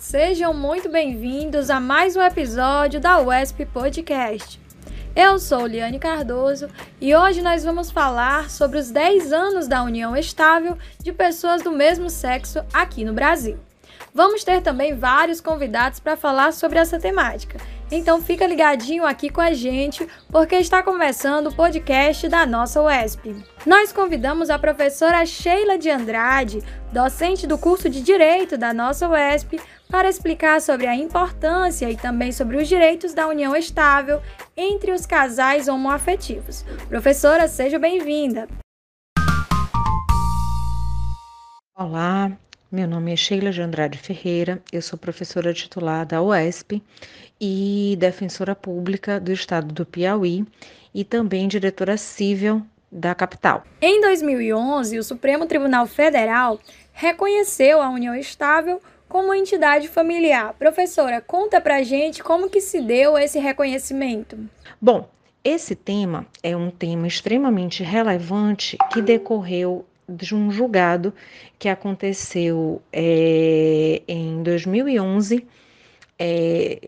sejam muito bem-vindos a mais um episódio da UESP Podcast. Eu sou Liane Cardoso e hoje nós vamos falar sobre os 10 anos da união estável de pessoas do mesmo sexo aqui no Brasil. Vamos ter também vários convidados para falar sobre essa temática. Então fica ligadinho aqui com a gente, porque está começando o podcast da nossa UESP. Nós convidamos a professora Sheila de Andrade, docente do curso de Direito da nossa UESP, para explicar sobre a importância e também sobre os direitos da união estável entre os casais homoafetivos. Professora, seja bem-vinda. Olá, meu nome é Sheila de Andrade Ferreira, eu sou professora titular da UESP e defensora pública do estado do Piauí e também diretora civil da capital. Em 2011, o Supremo Tribunal Federal reconheceu a união estável como entidade familiar. Professora, conta pra gente como que se deu esse reconhecimento. Bom, esse tema é um tema extremamente relevante que decorreu de um julgado que aconteceu é, em 2011 é,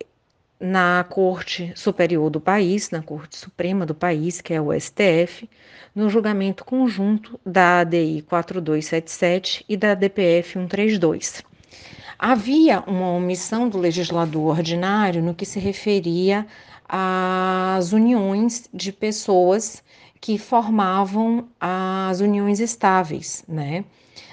na Corte Superior do país, na Corte Suprema do país, que é o STF, no julgamento conjunto da ADI 4277 e da DPF 132. Havia uma omissão do legislador ordinário no que se referia às uniões de pessoas que formavam as uniões estáveis, né?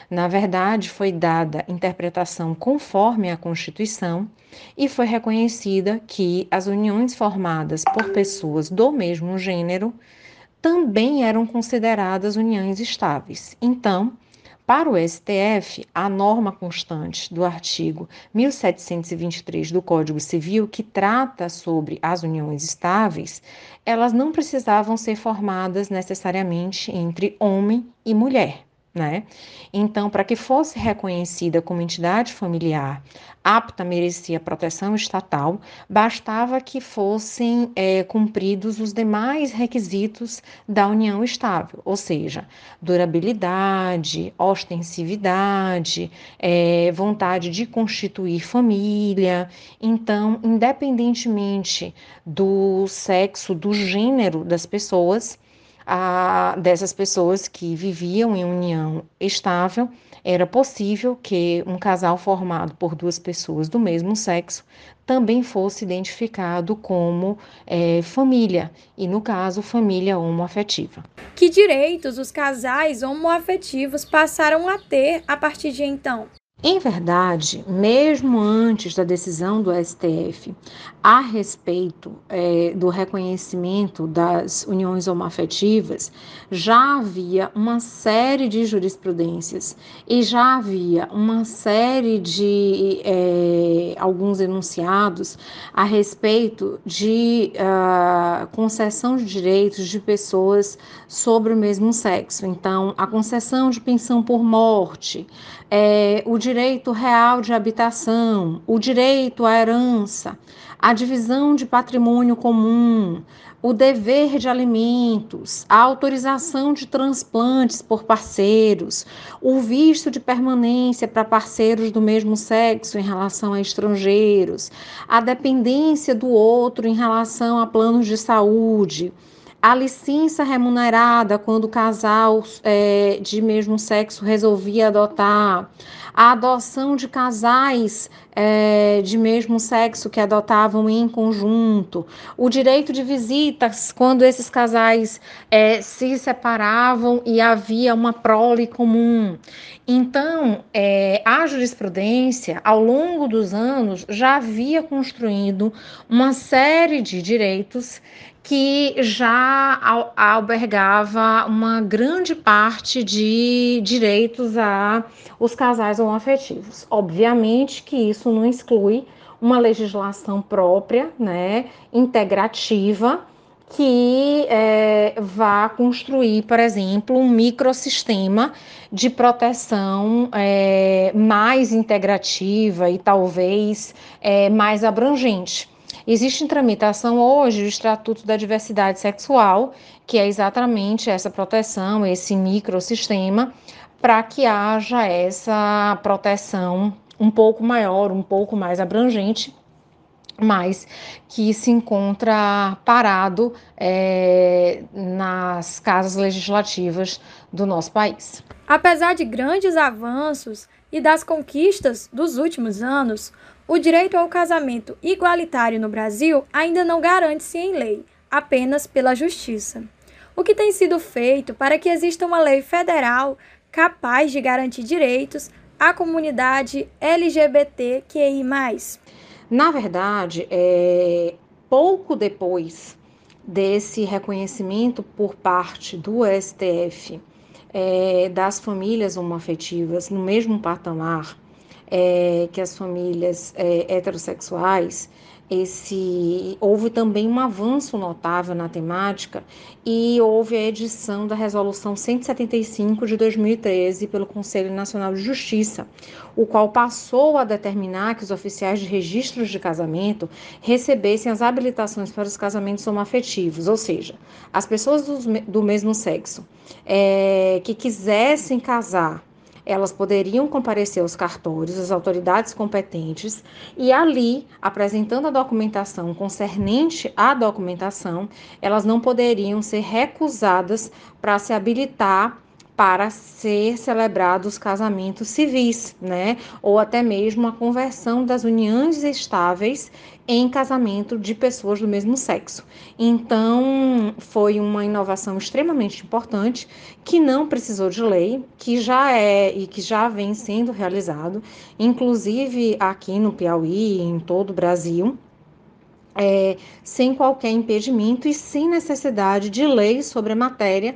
Na verdade, foi dada interpretação conforme a Constituição e foi reconhecida que as uniões formadas por pessoas do mesmo gênero também eram consideradas uniões estáveis. Então, para o STF, a norma constante do artigo 1723 do Código Civil, que trata sobre as uniões estáveis, elas não precisavam ser formadas necessariamente entre homem e mulher né? Então, para que fosse reconhecida como entidade familiar apta merecia proteção estatal, bastava que fossem é, cumpridos os demais requisitos da união estável, ou seja, durabilidade, ostensividade, é, vontade de constituir família. Então, independentemente do sexo, do gênero das pessoas, a, dessas pessoas que viviam em união estável, era possível que um casal formado por duas pessoas do mesmo sexo também fosse identificado como é, família, e no caso, família homoafetiva. Que direitos os casais homoafetivos passaram a ter a partir de então? Em verdade, mesmo antes da decisão do STF a respeito é, do reconhecimento das uniões homoafetivas, já havia uma série de jurisprudências e já havia uma série de é, alguns enunciados a respeito de uh, concessão de direitos de pessoas sobre o mesmo sexo. Então, a concessão de pensão por morte, é, o direito real de habitação, o direito à herança, a divisão de patrimônio comum, o dever de alimentos, a autorização de transplantes por parceiros, o visto de permanência para parceiros do mesmo sexo em relação a estrangeiros, a dependência do outro em relação a planos de saúde a licença remunerada quando o casal é, de mesmo sexo resolvia adotar, a adoção de casais é, de mesmo sexo que adotavam em conjunto, o direito de visitas quando esses casais é, se separavam e havia uma prole comum. Então, é, a jurisprudência, ao longo dos anos, já havia construído uma série de direitos que já albergava uma grande parte de direitos a os casais homoafetivos. Obviamente que isso não exclui uma legislação própria, né, integrativa, que é, vá construir, por exemplo, um microsistema de proteção é, mais integrativa e talvez é, mais abrangente. Existe em tramitação hoje o Estatuto da Diversidade Sexual, que é exatamente essa proteção, esse microsistema, para que haja essa proteção um pouco maior, um pouco mais abrangente, mas que se encontra parado é, nas casas legislativas do nosso país. Apesar de grandes avanços e das conquistas dos últimos anos, o direito ao casamento igualitário no Brasil ainda não garante-se em lei, apenas pela justiça. O que tem sido feito para que exista uma lei federal capaz de garantir direitos à comunidade LGBTQI? Na verdade, é, pouco depois desse reconhecimento por parte do STF é, das famílias homoafetivas no mesmo patamar é, que as famílias é, heterossexuais, esse houve também um avanço notável na temática e houve a edição da resolução 175 de 2013 pelo Conselho Nacional de Justiça, o qual passou a determinar que os oficiais de registros de casamento recebessem as habilitações para os casamentos homoafetivos, ou seja, as pessoas do, do mesmo sexo é, que quisessem casar elas poderiam comparecer aos cartórios, às autoridades competentes, e ali, apresentando a documentação concernente à documentação, elas não poderiam ser recusadas para se habilitar para ser celebrados casamentos civis, né? Ou até mesmo a conversão das uniões estáveis em casamento de pessoas do mesmo sexo. Então, foi uma inovação extremamente importante que não precisou de lei, que já é e que já vem sendo realizado, inclusive aqui no Piauí e em todo o Brasil. É, sem qualquer impedimento e sem necessidade de lei sobre a matéria,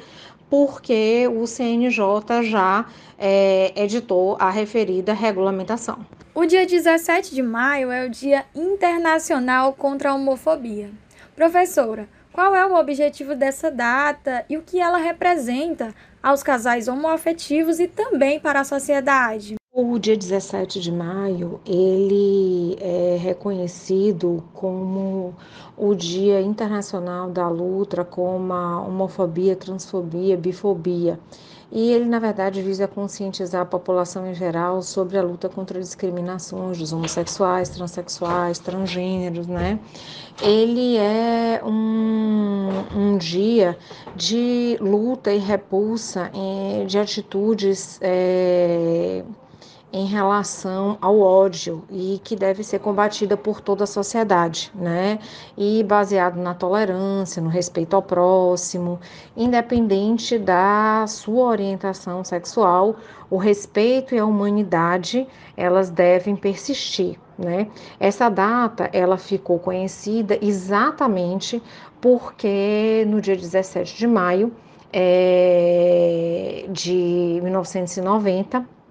porque o CNJ já é, editou a referida regulamentação. O dia 17 de maio é o Dia Internacional contra a Homofobia. Professora, qual é o objetivo dessa data e o que ela representa aos casais homoafetivos e também para a sociedade? O dia 17 de maio, ele é reconhecido como o Dia Internacional da Luta com a homofobia, transfobia, bifobia. E ele, na verdade, visa conscientizar a população em geral sobre a luta contra discriminações dos homossexuais, transexuais, transgêneros, né? Ele é um, um dia de luta e repulsa eh, de atitudes é, em relação ao ódio e que deve ser combatida por toda a sociedade, né? E baseado na tolerância, no respeito ao próximo, independente da sua orientação sexual, o respeito e a humanidade, elas devem persistir, né? Essa data, ela ficou conhecida exatamente porque no dia 17 de maio é, de 1990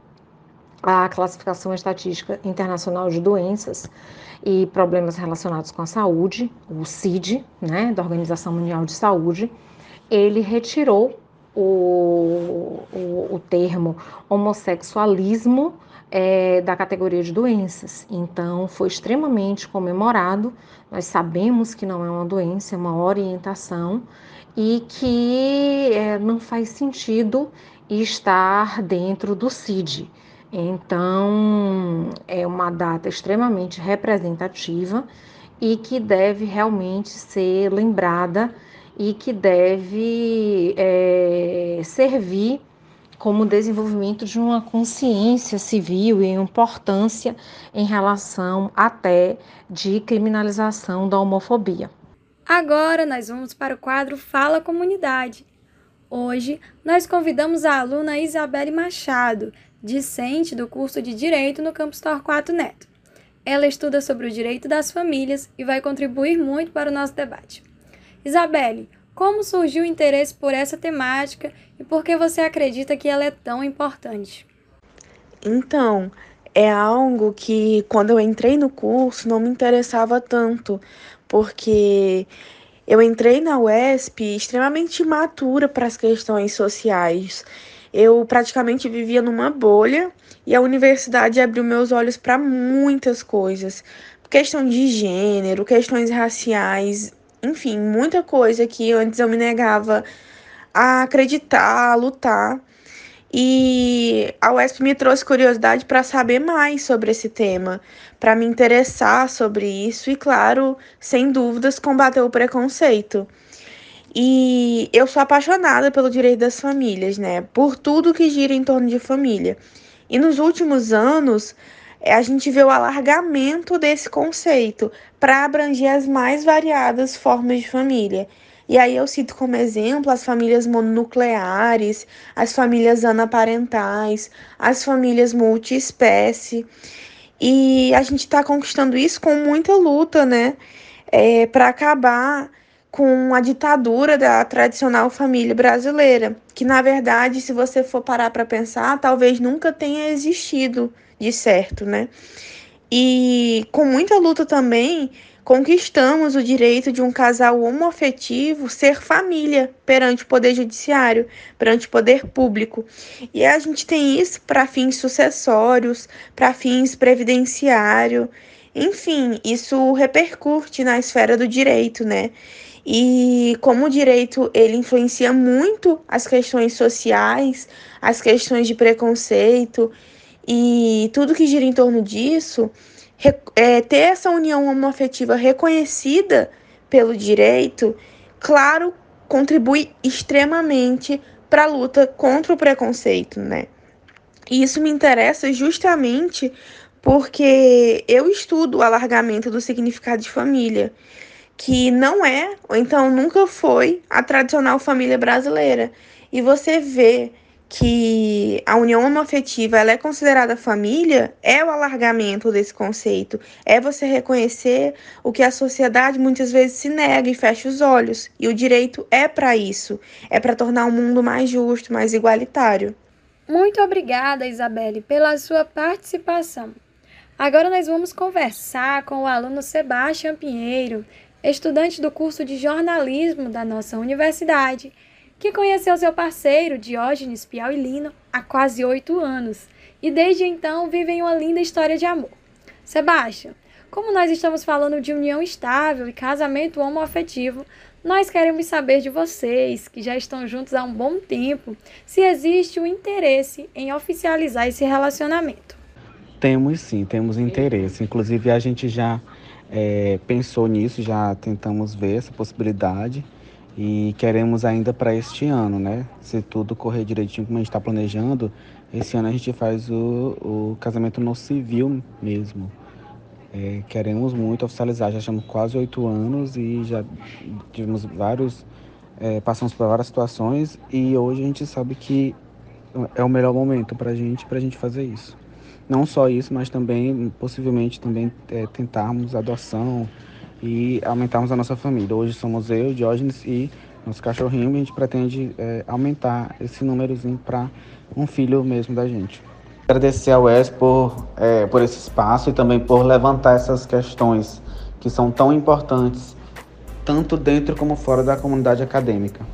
a Classificação Estatística Internacional de Doenças e Problemas Relacionados com a Saúde, o CID, né, da Organização Mundial de Saúde, ele retirou o, o, o termo homossexualismo é, da categoria de doenças. Então, foi extremamente comemorado. Nós sabemos que não é uma doença, é uma orientação e que é, não faz sentido estar dentro do CID. Então, é uma data extremamente representativa e que deve realmente ser lembrada e que deve é, servir como desenvolvimento de uma consciência civil e importância em relação até de criminalização da homofobia. Agora nós vamos para o quadro Fala Comunidade. Hoje nós convidamos a aluna Isabelle Machado, discente do curso de Direito no Campus Torquato Neto. Ela estuda sobre o direito das famílias e vai contribuir muito para o nosso debate. Isabelle, como surgiu o interesse por essa temática e por que você acredita que ela é tão importante? Então, é algo que quando eu entrei no curso não me interessava tanto, porque eu entrei na UESP extremamente imatura para as questões sociais eu praticamente vivia numa bolha e a universidade abriu meus olhos para muitas coisas. Questão de gênero, questões raciais, enfim, muita coisa que antes eu me negava a acreditar, a lutar. E a UESP me trouxe curiosidade para saber mais sobre esse tema, para me interessar sobre isso e, claro, sem dúvidas, combater o preconceito. E eu sou apaixonada pelo direito das famílias, né? Por tudo que gira em torno de família. E nos últimos anos, a gente vê o alargamento desse conceito para abranger as mais variadas formas de família. E aí eu cito como exemplo as famílias mononucleares, as famílias anaparentais, as famílias multiespécie. E a gente está conquistando isso com muita luta, né? É, para acabar com a ditadura da tradicional família brasileira, que na verdade, se você for parar para pensar, talvez nunca tenha existido de certo, né? E com muita luta também, conquistamos o direito de um casal homoafetivo ser família perante o poder judiciário, perante o poder público. E a gente tem isso para fins sucessórios, para fins previdenciário, enfim, isso repercute na esfera do direito, né? E como o direito ele influencia muito as questões sociais, as questões de preconceito e tudo que gira em torno disso, é, ter essa união homoafetiva reconhecida pelo direito, claro, contribui extremamente para a luta contra o preconceito, né? E isso me interessa justamente porque eu estudo o alargamento do significado de família que não é, ou então nunca foi, a tradicional família brasileira. E você vê que a união homoafetiva ela é considerada família, é o alargamento desse conceito, é você reconhecer o que a sociedade muitas vezes se nega e fecha os olhos. E o direito é para isso, é para tornar o mundo mais justo, mais igualitário. Muito obrigada, Isabelle, pela sua participação. Agora nós vamos conversar com o aluno Sebastião Pinheiro, estudante do curso de jornalismo da nossa universidade, que conheceu seu parceiro, Diógenes Piauilino, há quase oito anos e desde então vivem uma linda história de amor. Sebastião, como nós estamos falando de união estável e casamento homoafetivo, nós queremos saber de vocês, que já estão juntos há um bom tempo, se existe o um interesse em oficializar esse relacionamento. Temos sim, temos interesse. Inclusive, a gente já é, pensou nisso, já tentamos ver essa possibilidade e queremos ainda para este ano, né? Se tudo correr direitinho como a gente está planejando, esse ano a gente faz o, o casamento no civil mesmo. É, queremos muito oficializar, já estamos quase oito anos e já tivemos vários, é, passamos por várias situações e hoje a gente sabe que é o melhor momento para gente, a gente fazer isso. Não só isso, mas também, possivelmente, também é, tentarmos adoção e aumentarmos a nossa família. Hoje somos eu, Diógenes e nosso cachorrinho e a gente pretende é, aumentar esse númerozinho para um filho mesmo da gente. Agradecer ao Wes por, é, por esse espaço e também por levantar essas questões que são tão importantes, tanto dentro como fora da comunidade acadêmica.